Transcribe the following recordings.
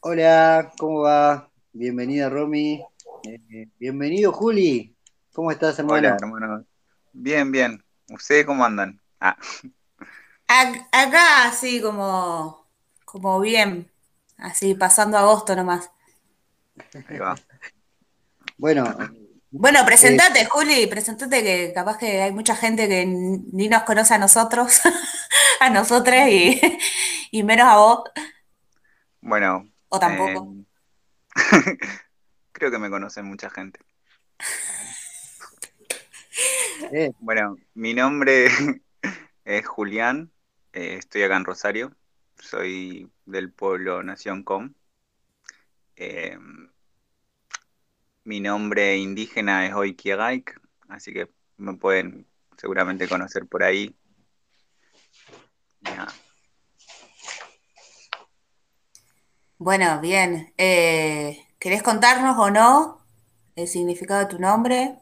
Hola, ¿cómo va? Bienvenida Romy. Eh, bienvenido Juli. ¿Cómo estás, Hola, hermano? hermano. Bien, bien. ¿Ustedes cómo andan? Ah, Ac- Acá así como, como bien, así pasando agosto nomás. ahí va. Bueno, Bueno, eh, presentate, Juli, presentate que capaz que hay mucha gente que ni nos conoce a nosotros, a nosotros y, y menos a vos, Bueno, o eh, tampoco. creo que me conocen mucha gente. eh, Bueno, mi nombre es Julián, eh, estoy acá en Rosario, soy del pueblo Nación Com. Eh, mi nombre indígena es Oikiagaik, así que me pueden seguramente conocer por ahí. Ya. Bueno, bien. Eh, ¿querés contarnos o no el significado de tu nombre?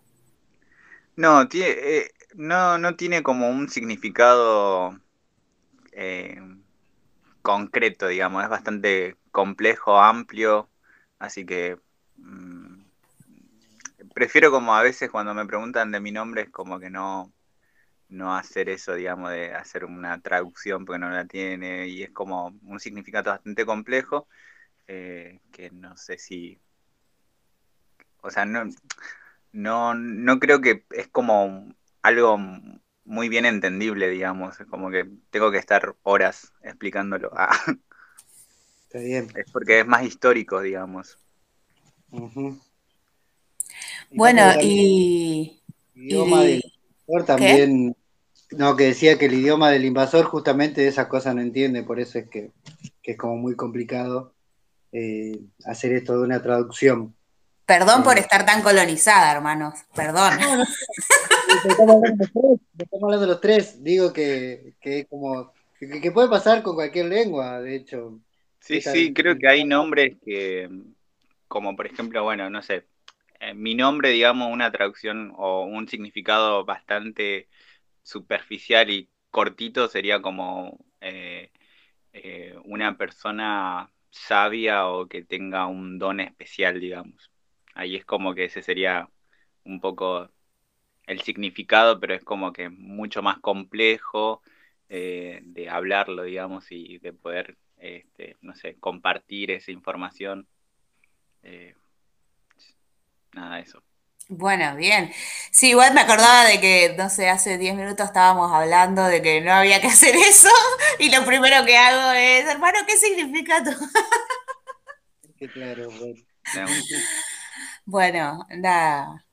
No, tie- eh, no, no tiene como un significado eh, concreto, digamos, es bastante complejo, amplio, así que mm, prefiero como a veces cuando me preguntan de mi nombre es como que no, no hacer eso, digamos, de hacer una traducción porque no la tiene y es como un significado bastante complejo eh, que no sé si, o sea, no, no, no creo que es como algo muy bien entendible, digamos, es como que tengo que estar horas explicándolo. Ah, está bien. es porque es más histórico, digamos. Y Bueno, y, el idioma del invasor ¿qué? también, no, que decía que el idioma del invasor justamente de esas cosas no entiende, por eso es que, que es como muy complicado eh, hacer esto de una traducción. Perdón por Eh, estar tan colonizada, hermanos, perdón. estamos hablando de los tres, estamos hablando de los tres, digo que, que es como, que, que puede pasar con cualquier lengua, de hecho. Sí, Esta, sí, creo que hay nombres que, como por ejemplo, bueno, no sé, eh, mi nombre, digamos, una traducción o un significado bastante superficial y cortito sería como eh, eh, una persona sabia o que tenga un don especial, digamos. Ahí es como que ese sería un poco el significado, pero es como que mucho más complejo eh, de hablarlo, digamos, y de poder, este, no sé, compartir esa información. Eh, nada eso. Bueno, bien. Sí, igual me acordaba de que, no sé, hace 10 minutos estábamos hablando de que no había que hacer eso y lo primero que hago es, hermano, ¿qué significa tú? que claro, bueno. Bueno, nada,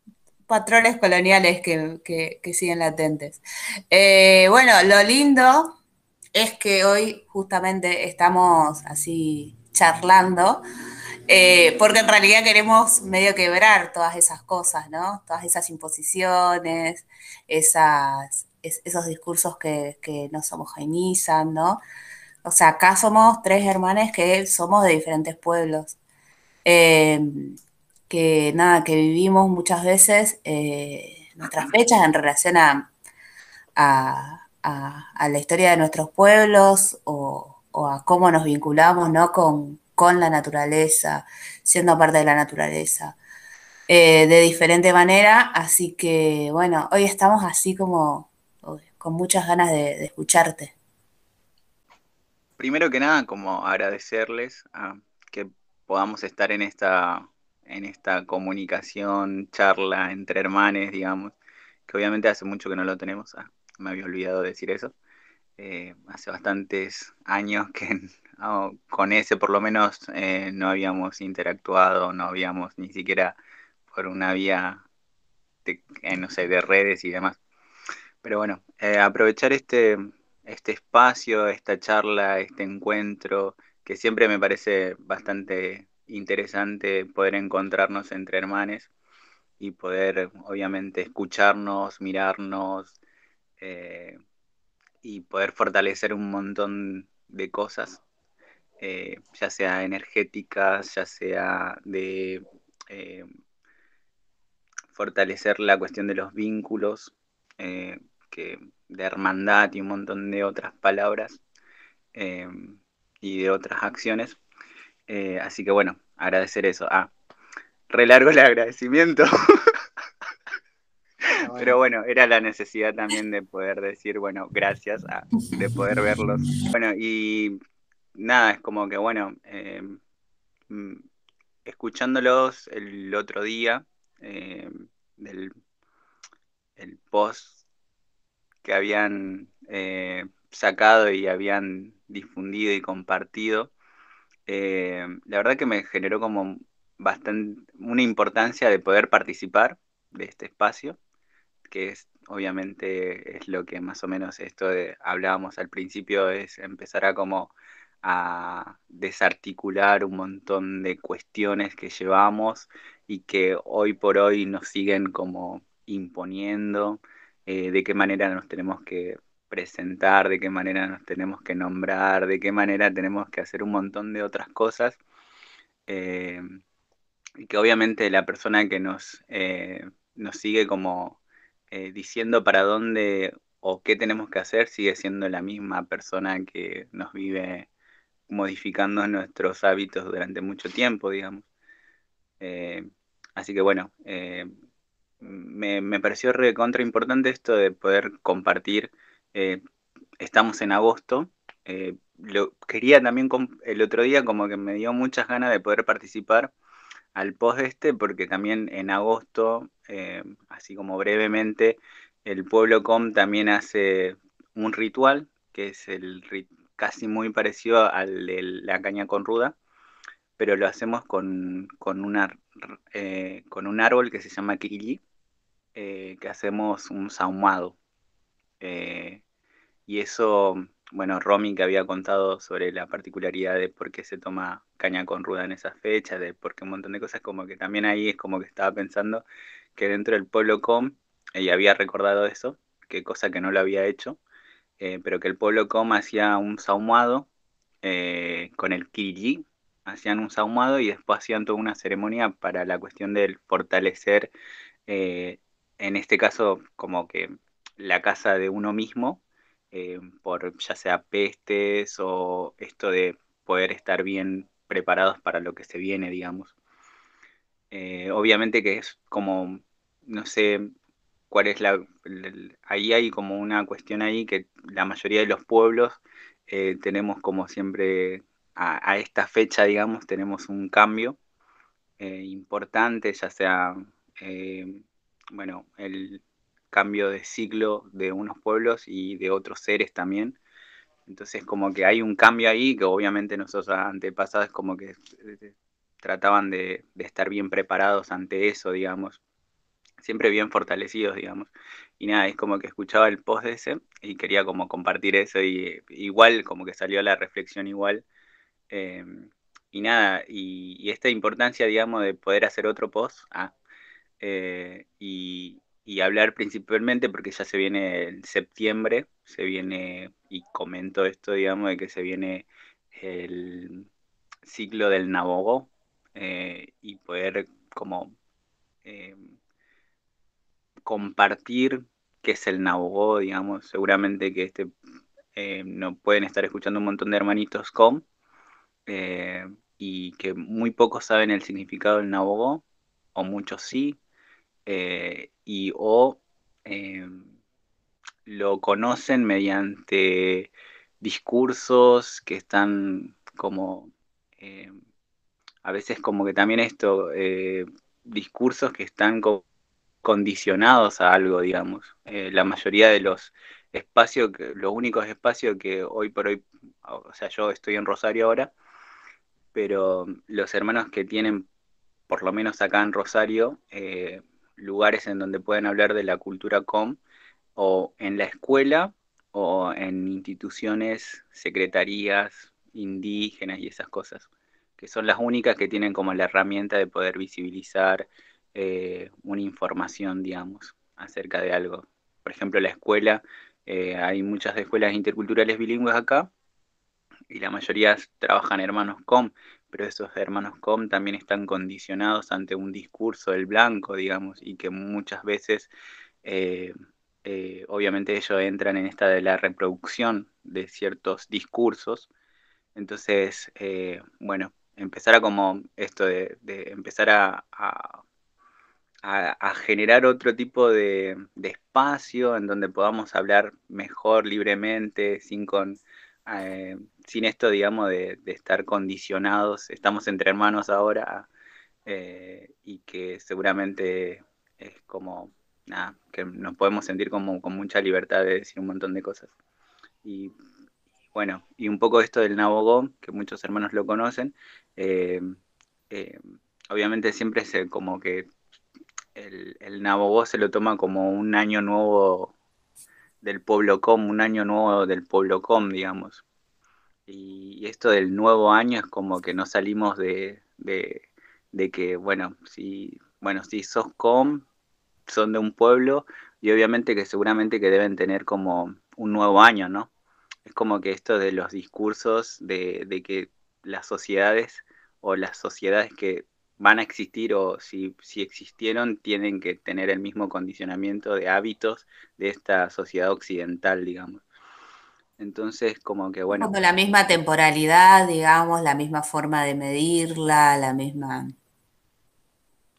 patrones coloniales que, que- que siguen latentes. Eh, bueno, lo lindo es que hoy justamente estamos así charlando Eh, porque en realidad queremos medio quebrar todas esas cosas, ¿no? Todas esas imposiciones, esas, es- esos discursos que, que nos homogeneizan, ¿no? O sea, acá somos tres hermanas que somos de diferentes pueblos, eh, que nada, que vivimos muchas veces eh, nuestras fechas en relación a, a, a, a la historia de nuestros pueblos o, o a cómo nos vinculamos ¿no? con, con, la naturaleza, siendo parte de la naturaleza, eh, de diferente manera. Así que, bueno, hoy estamos así como con muchas ganas de, escucharte. Primero que nada, como agradecerles a que podamos estar en esta, en esta comunicación, charla entre hermanes, digamos, que obviamente hace mucho que no lo tenemos. Ah, me había olvidado decir eso. Eh, hace bastantes años que con ese por lo menos eh, no habíamos interactuado, no habíamos ni siquiera por una vía, de, eh, no sé, de redes y demás. Pero bueno, eh, aprovechar este, este espacio, esta charla, este encuentro, que siempre me parece bastante interesante poder encontrarnos entre hermanes y poder obviamente escucharnos, mirarnos eh, y poder fortalecer un montón de cosas, eh, ya sea energéticas, ya sea de eh, fortalecer la cuestión de los vínculos, eh, que, de hermandad y un montón de otras palabras y de otras acciones. Así que bueno, agradecer eso. Ah, relargo el agradecimiento. Ah, Pero bueno, era la necesidad también de poder decir, bueno, gracias, de poder verlos. Bueno, y nada, es como que, bueno, eh, mm, escuchándolos el otro día, eh, del el post que habían eh, sacado y habían difundido y compartido, la verdad que me generó como bastante una importancia de poder participar de este espacio que es obviamente es lo que más o menos esto de, hablábamos al principio, es empezar a como a desarticular un montón de cuestiones que llevamos y que hoy por hoy nos siguen como imponiendo, eh, de qué manera nos tenemos que presentar, de qué manera nos tenemos que nombrar, de qué manera tenemos que hacer un montón de otras cosas. Eh, y que obviamente la persona que nos, eh, nos sigue como diciendo para dónde o qué tenemos que hacer, sigue siendo la misma persona que nos vive modificando nuestros hábitos durante mucho tiempo, digamos. Eh, así que bueno, eh, me, pareció recontra importante esto de poder compartir. estamos en agosto. lo quería también el otro día como que me dio muchas ganas de poder participar al post este porque también en agosto, eh, así como brevemente, el pueblo com también hace un ritual que es el casi muy parecido al de la caña con ruda, pero lo hacemos con, con, una, eh, con un árbol que se llama kirillí, eh, que hacemos un sahumado. y eso bueno, Romy que había contado sobre la particularidad de por qué se toma caña con ruda en esa fecha, de por qué un montón de cosas, como que también ahí es como que estaba pensando que dentro del pueblo com, ella había recordado eso, que cosa que no lo había hecho, eh, pero que el pueblo com hacía un sahumado eh, con el kiriji, hacían un sahumado y después hacían toda una ceremonia para la cuestión del fortalecer, eh, en este caso como que la casa de uno mismo, por ya sea pestes o esto de poder estar bien preparados para lo que se viene, digamos. Obviamente que es como, no sé cuál es la... ahí hay como una cuestión ahí que la mayoría de los pueblos eh, tenemos como siempre a, esta fecha, digamos, tenemos un cambio importante, ya sea, bueno, el, cambio de ciclo de unos pueblos y de otros seres también. Entonces como que hay un cambio ahí que obviamente nosotros antepasados como que eh, trataban de, estar bien preparados ante eso, digamos, siempre bien fortalecidos, digamos. Y nada, es como que escuchaba el post de ese y quería como compartir eso y igual como que salió la reflexión igual. Em, y nada, y, esta importancia, digamos, de poder hacer otro post, ah, eh, y, hablar principalmente porque ya se viene el septiembre, se viene, y comento esto, digamos, de que se viene el ciclo del Nabogó eh, y poder como eh, compartir qué es el Nabogó, digamos, seguramente que este eh, no pueden estar escuchando un montón de hermanitos com y que muy pocos saben el significado del Nabogó, o muchos sí, y o lo conocen mediante discursos que están como a veces como que también esto eh, discursos que están condicionados a algo digamos. Eh, la mayoría de los espacios los únicos espacios que hoy por hoy o sea yo estoy en Rosario ahora pero los hermanos que tienen por lo menos acá en Rosario eh, lugares en donde pueden hablar de la cultura com, o en la escuela o en instituciones, secretarías indígenas y esas cosas, que son las únicas que tienen como la herramienta de poder visibilizar eh, una información, digamos, acerca de algo. Por ejemplo, la escuela, eh, hay muchas escuelas interculturales bilingües acá, y la mayoría trabajan hermanos com, pero esos hermanos com también están condicionados ante un discurso del blanco, digamos, y que muchas veces, eh, obviamente ellos entran en esta de la reproducción de ciertos discursos. Entonces, bueno, empezar a como esto de, empezar a, generar otro tipo de, espacio en donde podamos hablar mejor, libremente, sin, con, eh, sin esto, digamos, de, estar condicionados. Estamos entre hermanos ahora eh, y que seguramente es como, nada, que nos podemos sentir como con mucha libertad de decir un montón de cosas. Y bueno, y un poco esto del Nabogó, que muchos hermanos lo conocen, eh, obviamente siempre se como que el, el Nabogó se lo toma como un año nuevo del pueblo com, un año nuevo del pueblo com, digamos. Y esto del nuevo año es como que no salimos de, de, que, bueno, si, bueno, si sos com, son de un pueblo y obviamente que seguramente que deben tener como un nuevo año, ¿no? Es como que esto de los discursos de, de que las sociedades o las sociedades que van a existir o si, si existieron tienen que tener el mismo condicionamiento de hábitos de esta sociedad occidental, digamos. Entonces, como que bueno. Como la misma temporalidad, digamos, la misma forma de medirla, la misma.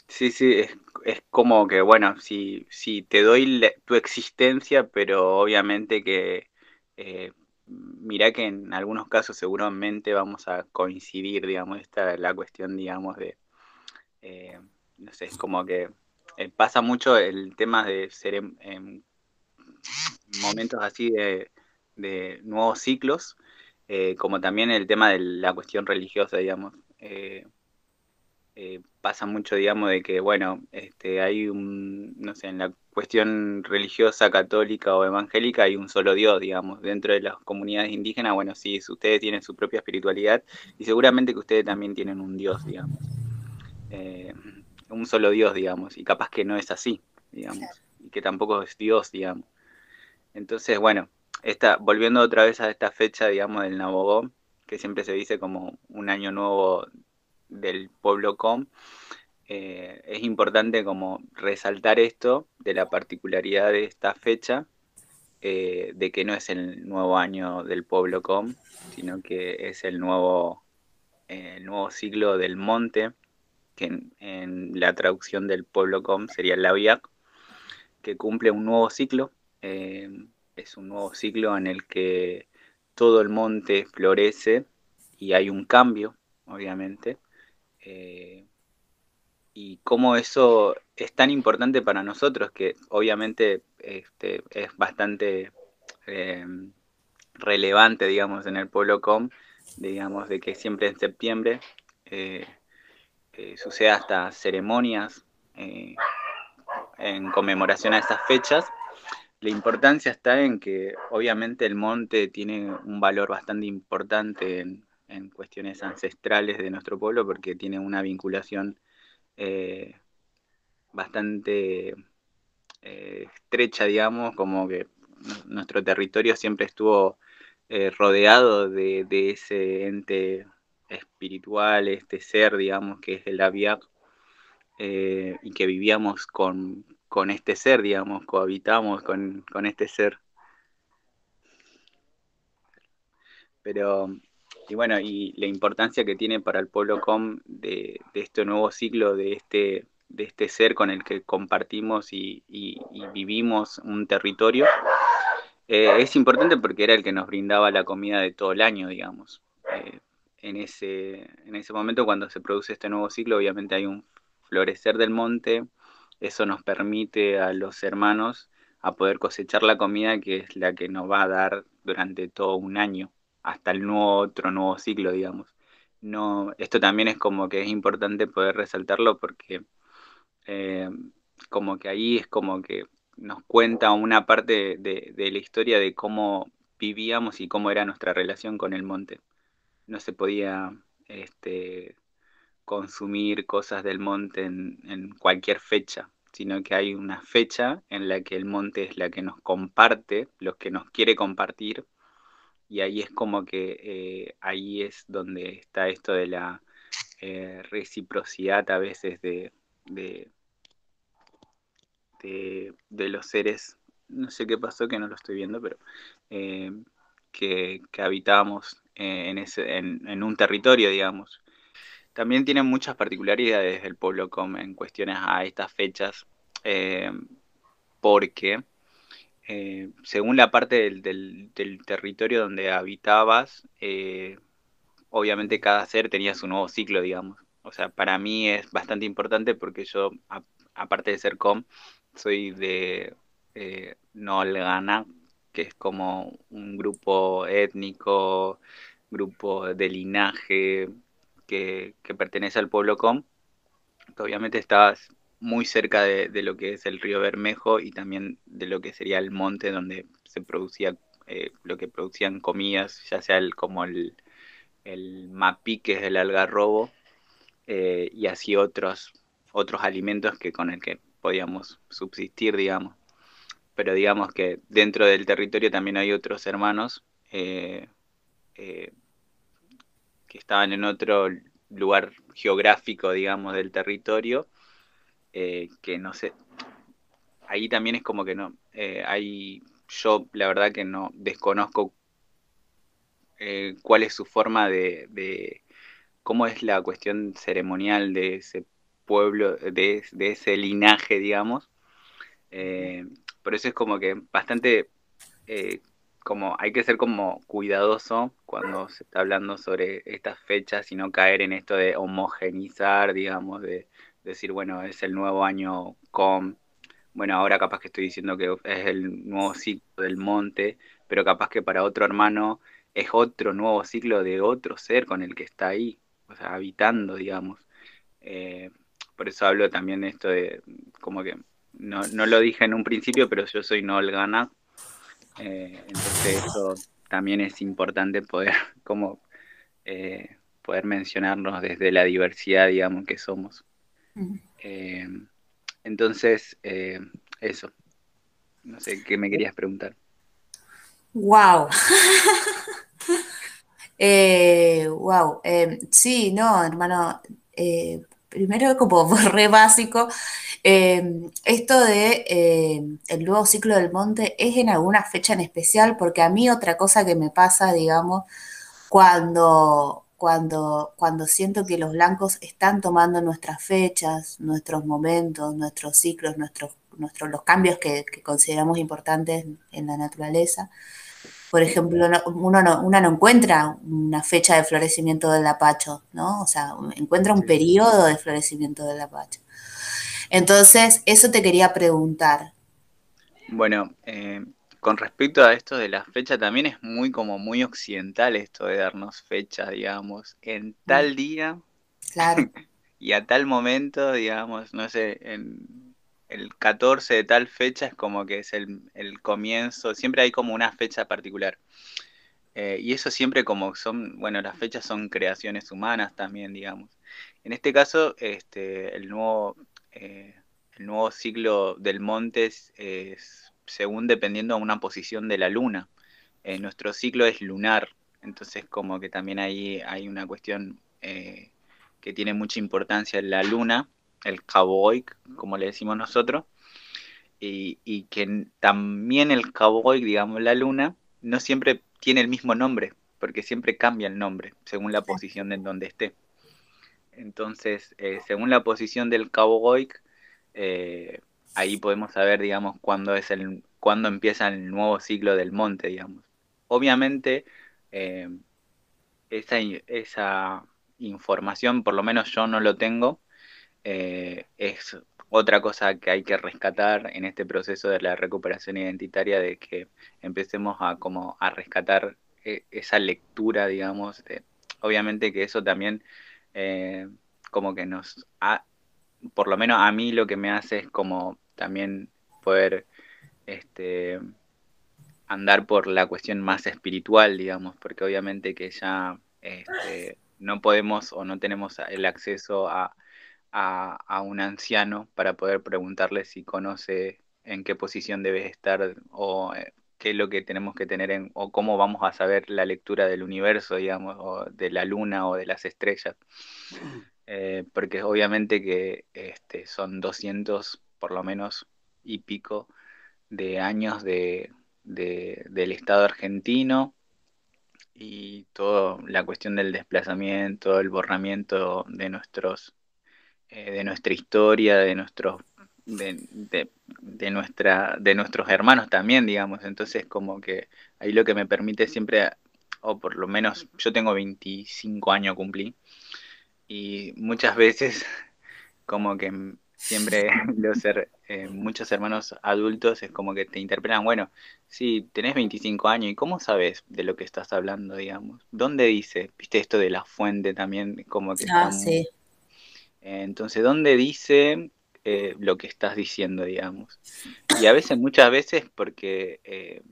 Sí, sí, es, es como que, bueno, si, si te doy tu existencia, pero obviamente que eh, mira que en algunos casos seguramente vamos a coincidir, digamos, esta es la cuestión, digamos, de, eh, no sé, es como que eh, pasa mucho el tema de ser en, momentos así de, nuevos ciclos, eh, como también el tema de la cuestión religiosa, digamos. pasa mucho, digamos, de que, bueno, este, hay un, no sé, en la cuestión religiosa católica o evangélica hay un solo Dios, digamos, dentro de las comunidades indígenas, bueno, sí, ustedes tienen su propia espiritualidad y seguramente que ustedes también tienen un Dios, digamos. Eh, un solo Dios, digamos, y capaz que no es así, digamos, y que tampoco es Dios, digamos. Entonces, bueno, esta, volviendo otra vez a esta fecha, digamos, del Nabogó, que siempre se dice como un año nuevo del pueblo Com, eh, es importante como resaltar esto de la particularidad de esta fecha, eh, de que no es el nuevo año del pueblo Com, sino que es el nuevo, el nuevo siglo del monte, que en, la traducción del pueblo com sería Labiac, que cumple un nuevo ciclo. Eh, es un nuevo ciclo en el que todo el monte florece y hay un cambio, obviamente. Eh, y cómo eso es tan importante para nosotros, que obviamente este, es bastante eh, relevante, digamos, en el pueblo com, digamos, de que siempre en septiembre sucede hasta ceremonias eh, en conmemoración a estas fechas. La importancia está en que obviamente el monte tiene un valor bastante importante en, cuestiones ancestrales de nuestro pueblo porque tiene una vinculación eh, bastante eh, estrecha, digamos, como que nuestro territorio siempre estuvo rodeado de, de, ese ente espiritual, este ser, digamos, que es el Aviak, eh, y que vivíamos con, este ser, digamos, cohabitamos con, este ser. Pero, y bueno, y la importancia que tiene para el pueblo com de, este nuevo ciclo, de este, de este ser con el que compartimos y, vivimos un territorio, eh, es importante porque era el que nos brindaba la comida de todo el año, digamos. Eh, en ese, en ese momento cuando se produce este nuevo ciclo, obviamente hay un florecer del monte, eso nos permite a los hermanos a poder cosechar la comida que es la que nos va a dar durante todo un año, hasta el nuevo otro nuevo ciclo, digamos. No, esto también es como que es importante poder resaltarlo porque eh, como que ahí es como que nos cuenta una parte de la historia de cómo vivíamos y cómo era nuestra relación con el monte no se podía este, consumir cosas del monte en, cualquier fecha, sino que hay una fecha en la que el monte es la que nos comparte, los que nos quiere compartir, y ahí es como que eh, ahí es donde está esto de la eh, reciprocidad a veces de, de, los seres, no sé qué pasó que no lo estoy viendo, pero eh, que, que habitamos en, ese, en, un territorio, digamos. también tiene muchas particularidades el pueblo com en cuestiones a estas fechas, eh, porque eh, según la parte del, territorio donde habitabas, eh, obviamente cada ser tenía su nuevo ciclo, digamos. O sea, para mí es bastante importante porque yo, aparte de ser com, soy de eh, Nolgana, que es como un grupo étnico, grupo de linaje que, pertenece al pueblo com, que obviamente estás muy cerca de, lo que es el río Bermejo y también de lo que sería el monte donde se producía eh, lo que producían comidas, ya sea el, como el, el mapi, que es el algarrobo, eh, y así otros, otros alimentos que con el que podíamos subsistir, digamos. Pero digamos que dentro del territorio también hay otros hermanos eh, que estaban en otro lugar geográfico, digamos, del territorio eh, que no sé, ahí también es como que no, eh, hay, yo la verdad que no desconozco eh, cuál es su forma de, cómo es la cuestión ceremonial de ese pueblo, de, ese linaje, digamos. Por eso es como que bastante, como hay que ser como cuidadoso cuando se está hablando sobre estas fechas y no caer en esto de homogenizar, digamos, de decir, bueno, es el nuevo año con, bueno, ahora capaz que estoy diciendo que es el nuevo ciclo del monte, pero capaz que para otro hermano es otro nuevo ciclo de otro ser con el que está ahí, o sea, habitando, digamos. Eh, por eso hablo también de esto de, como que, no, lo dije en un principio, pero yo soy Nolgana, eh, entonces eso también es importante poder, como, eh, poder mencionarnos desde la diversidad, digamos, que somos. Eh, entonces, eso. No sé, ¿qué me querías preguntar? Wow. wow. Sí, no, hermano. Primero, como re básico, esto de el nuevo ciclo del monte es en alguna fecha en especial, porque a mí otra cosa que me pasa, digamos, cuando cuando, cuando siento que los blancos están tomando nuestras fechas, nuestros momentos, nuestros ciclos, nuestros, nuestros, los cambios que, consideramos importantes en la naturaleza. Por ejemplo, uno no, una no encuentra una fecha de florecimiento del apacho, ¿no? O sea, encuentra un periodo de florecimiento del apacho. Entonces, eso te quería preguntar. Bueno, eh, con respecto a esto de la fecha, también es muy como muy occidental esto de darnos fecha, digamos, en mm. tal día claro. y a tal momento, digamos, no sé, en el 14 de tal fecha es como que es el, comienzo, siempre hay como una fecha particular. Eh, y eso siempre como son, bueno, las fechas son creaciones humanas también, digamos. En este caso, este, el nuevo, eh, el nuevo ciclo del monte es según dependiendo a una posición de la luna. Eh, nuestro ciclo es lunar, entonces como que también ahí hay una cuestión que tiene mucha importancia en la luna, el Caboic, como le decimos nosotros, y, que también el Caboic, digamos, la luna, no siempre tiene el mismo nombre, porque siempre cambia el nombre según la posición de donde esté. Entonces, eh, según la posición del Caboic, ahí podemos saber, digamos, cuándo es el, cuándo empieza el nuevo ciclo del monte, digamos. Obviamente, eh, esa, esa, información, por lo menos yo no lo tengo, eh, es otra cosa que hay que rescatar en este proceso de la recuperación identitaria, de que empecemos a como a rescatar eh, esa lectura, digamos, obviamente que eso también como que nos ha, por lo menos a mí lo que me hace es como también poder este, andar por la cuestión más espiritual, digamos, porque obviamente que ya este, no podemos o no tenemos el acceso a, un anciano para poder preguntarle si conoce en qué posición debe estar o eh, qué es lo que tenemos que tener en, o cómo vamos a saber la lectura del universo, digamos, o de la luna o de las estrellas. Eh, porque obviamente que este, son 200 por lo menos y pico de años de, del Estado argentino y toda la cuestión del desplazamiento, el borramiento de nuestros eh, de nuestra historia, de nuestros de, de, nuestra de nuestros hermanos también, digamos. Entonces, como que ahí lo que me permite siempre o por lo menos yo tengo 25 años cumplí y muchas veces como que siempre los ser eh, muchos hermanos adultos es como que te interpelan, bueno, si tenés 25 años, ¿y cómo sabes de lo que estás hablando, digamos? ¿Dónde dice? ¿Viste esto de la fuente también? Como que ah, sí. Entonces, ¿dónde dice eh, lo que estás diciendo, digamos? Y a veces, muchas veces, porque eh,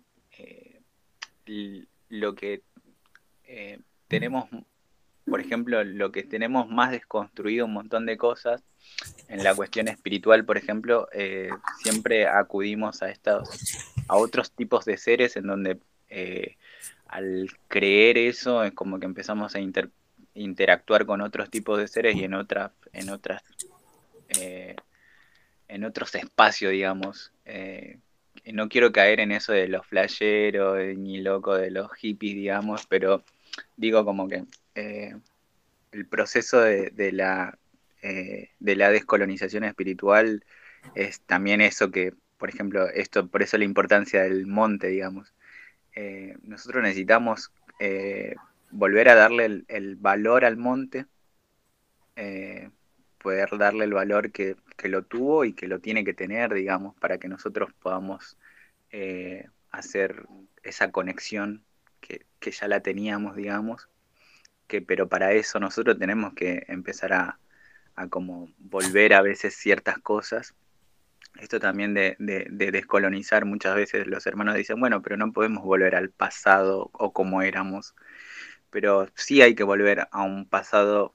lo que tenemos, por ejemplo, lo que tenemos más desconstruido un montón de cosas, en la cuestión espiritual, por ejemplo, eh, siempre acudimos a estos, a otros tipos de seres en donde eh, al creer eso es como que empezamos a interactuar con otros tipos de seres y en otras, en otras, eh, en otros espacios, digamos. no quiero caer en eso de los flasheros ni loco de los hippies, digamos, pero digo como que el proceso de la eh, de la descolonización espiritual es también eso que, por ejemplo, esto, por eso la importancia del monte, digamos. Eh, nosotros necesitamos eh, volver a darle el, valor al monte, poder darle el valor que, lo tuvo y que lo tiene que tener, digamos, para que nosotros podamos hacer esa conexión que, que, ya la teníamos, digamos, que, pero para eso nosotros tenemos que empezar a, a como volver a veces ciertas cosas. Esto también de, descolonizar, muchas veces los hermanos dicen, bueno, pero no podemos volver al pasado o como éramos, pero sí hay que volver a un pasado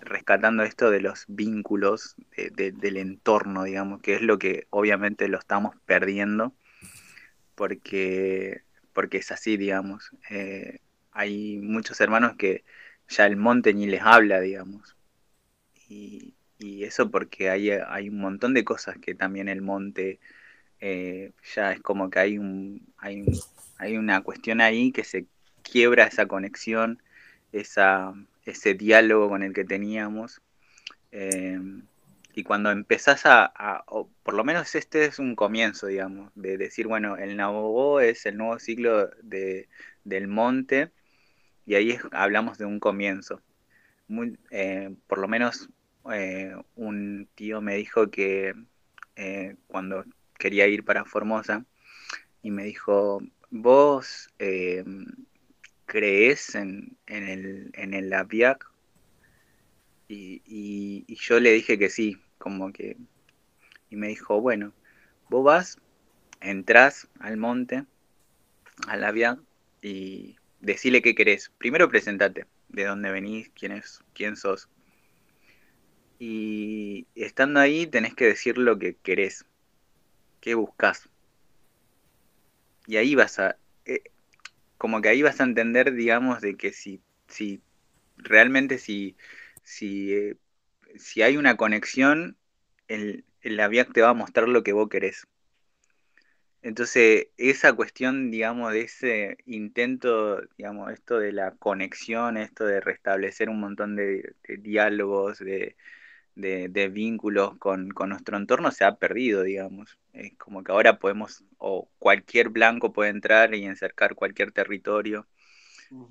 rescatando esto de los vínculos del entorno, digamos, que es lo que obviamente lo estamos perdiendo, porque, porque es así, digamos. Eh, hay muchos hermanos que ya el monte ni les habla, digamos, y, eso porque hay, hay un montón de cosas que también el monte eh, ya es como que hay, un, hay, hay una cuestión ahí que se quiebra esa conexión, esa, ese diálogo con el que teníamos. Eh, y cuando empezás a, por lo menos este es un comienzo, digamos, de decir, bueno, el Nabogó es el nuevo ciclo de, del monte, y ahí hablamos de un comienzo. Muy, eh, por lo menos eh, un tío me dijo que eh, cuando quería ir para Formosa, y me dijo, ¿vos eh, crees en, el, en el APIAC? Y, y, yo le dije que sí, como que... Y me dijo, bueno, vos vas, entras al monte, al APIAC, y decile qué querés. Primero presentate, de dónde venís, quién, es, quién sos y estando ahí tenés que decir lo que querés, qué buscas. Y ahí vas a, eh, como que ahí vas a entender, digamos, de que si, si realmente si, si, eh, si hay una conexión, el, el te va a mostrar lo que vos querés. Entonces, esa cuestión, digamos, de ese intento, digamos, esto de la conexión, esto de restablecer un montón de diálogos, de, de, vínculos con, nuestro entorno se ha perdido, digamos. Es como que ahora podemos, o cualquier blanco puede entrar y encercar cualquier territorio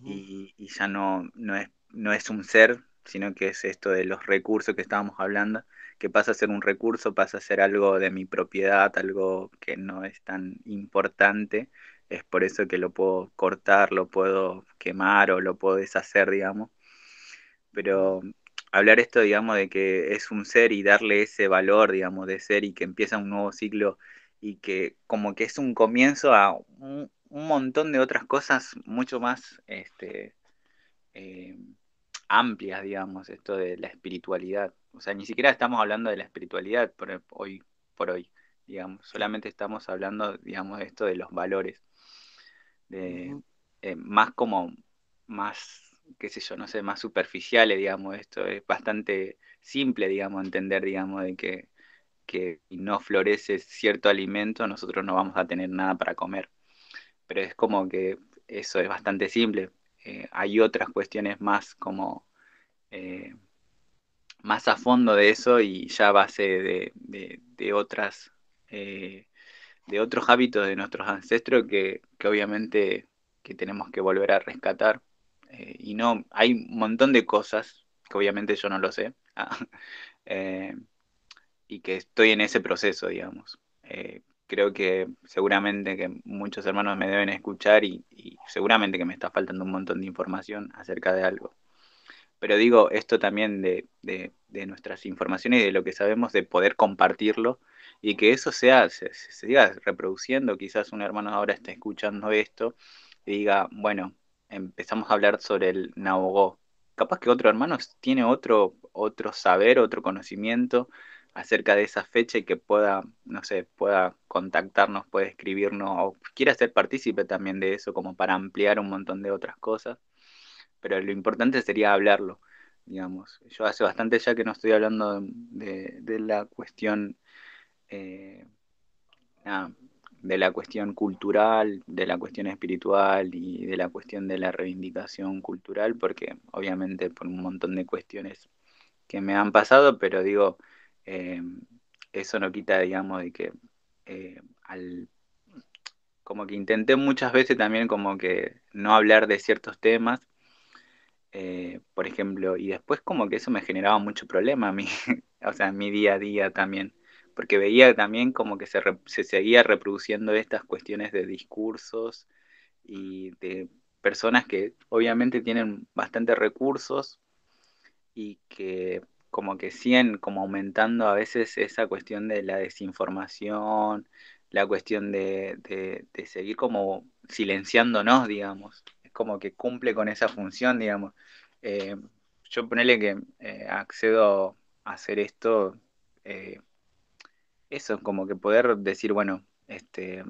y, ya no, no, es, no es un ser, sino que es esto de los recursos que estábamos hablando, que pasa a ser un recurso, pasa a ser algo de mi propiedad, algo que no es tan importante. Es por eso que lo puedo cortar, lo puedo quemar o lo puedo deshacer, digamos. Pero hablar esto, digamos, de que es un ser y darle ese valor, digamos, de ser y que empieza un nuevo ciclo y que como que es un comienzo a un, montón de otras cosas mucho más este, eh, amplias, digamos, esto de la espiritualidad. O sea, ni siquiera estamos hablando de la espiritualidad por hoy, por hoy, digamos, solamente estamos hablando, digamos, de esto de los valores, de, eh, más como, más qué sé yo, no sé, más superficiales, digamos, esto es bastante simple, digamos, entender, digamos, de que, que no florece cierto alimento, nosotros no vamos a tener nada para comer. Pero es como que eso es bastante simple. Eh, hay otras cuestiones más como eh, más a fondo de eso y ya a base de, otras de otros hábitos de nuestros ancestros que, obviamente que tenemos que volver a rescatar. Y no, hay un montón de cosas que obviamente yo no lo sé. y que estoy en ese proceso, digamos creo que seguramente que muchos hermanos me deben escuchar y, seguramente que me está faltando un montón de información acerca de algo. Pero digo, esto también de, nuestras informaciones y de lo que sabemos, de poder compartirlo y que eso sea, se, siga reproduciendo. Quizás un hermano ahora está escuchando esto y diga, bueno, empezamos a hablar sobre el Nabogó. Capaz que otro hermano tiene otro, otro saber, otro conocimiento acerca de esa fecha y que pueda, no sé, pueda contactarnos, puede escribirnos o quiera ser partícipe también de eso como para ampliar un montón de otras cosas. Pero lo importante sería hablarlo, digamos. Yo hace bastante ya que no estoy hablando de, la cuestión... Eh, de la cuestión cultural, de la cuestión espiritual y de la cuestión de la reivindicación cultural, porque obviamente por un montón de cuestiones que me han pasado, pero digo, eh, eso no quita, digamos, de que eh, al, como que intenté muchas veces también como que no hablar de ciertos temas, eh, por ejemplo, y después como que eso me generaba mucho problema a mí, o sea, en mi día a día también, porque veía también como que se, se seguía reproduciendo estas cuestiones de discursos y de personas que obviamente tienen bastantes recursos y que como que siguen como aumentando a veces esa cuestión de la desinformación, la cuestión de, seguir como silenciándonos, digamos. Es como que cumple con esa función, digamos. Eh, yo ponele que eh, accedo a hacer esto, eh, eso, como que poder decir, bueno, este,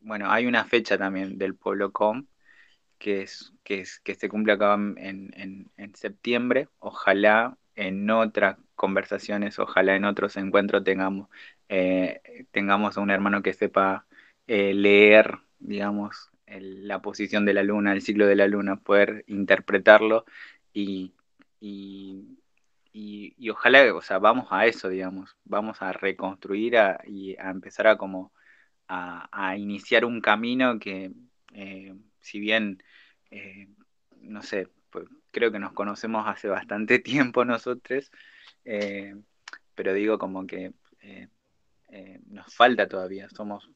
bueno, hay una fecha también del pueblo com que es que, es, que se cumple acá en, en septiembre. Ojalá en otras conversaciones, ojalá en otros encuentros tengamos, eh, tengamos a un hermano que sepa eh, leer, digamos, la posición de la luna, el ciclo de la luna, poder interpretarlo y, ojalá, o sea, vamos a eso, digamos, vamos a reconstruir y a empezar a como a, iniciar un camino que, eh, si bien, no sé, pues, creo que nos conocemos hace bastante tiempo nosotros, eh, pero digo como que eh, eh, nos falta todavía, somos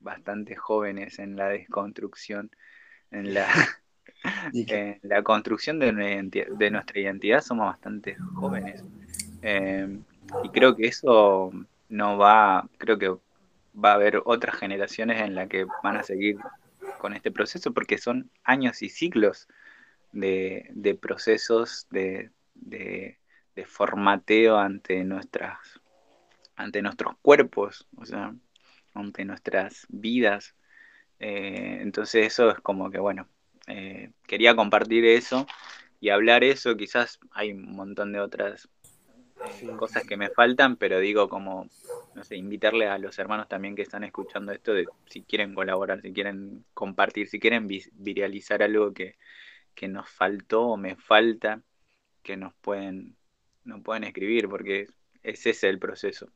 bastante jóvenes en la desconstrucción, en la, la construcción de, nuestra identidad somos bastante jóvenes. y creo que eso no va, creo que va a haber otras generaciones en las que van a seguir con este proceso porque son años y siglos de, procesos de, formateo ante nuestras ante nuestros cuerpos, o sea, ante nuestras vidas. Eh, entonces eso es como que, bueno, eh, quería compartir eso y hablar eso, quizás hay un montón de otras eh, cosas que me faltan, pero digo como, no sé, invitarle a los hermanos también que están escuchando esto, de si quieren colaborar, si quieren compartir, si quieren viralizar algo que, que nos faltó o me falta, que nos pueden, no pueden escribir, porque ese es el proceso.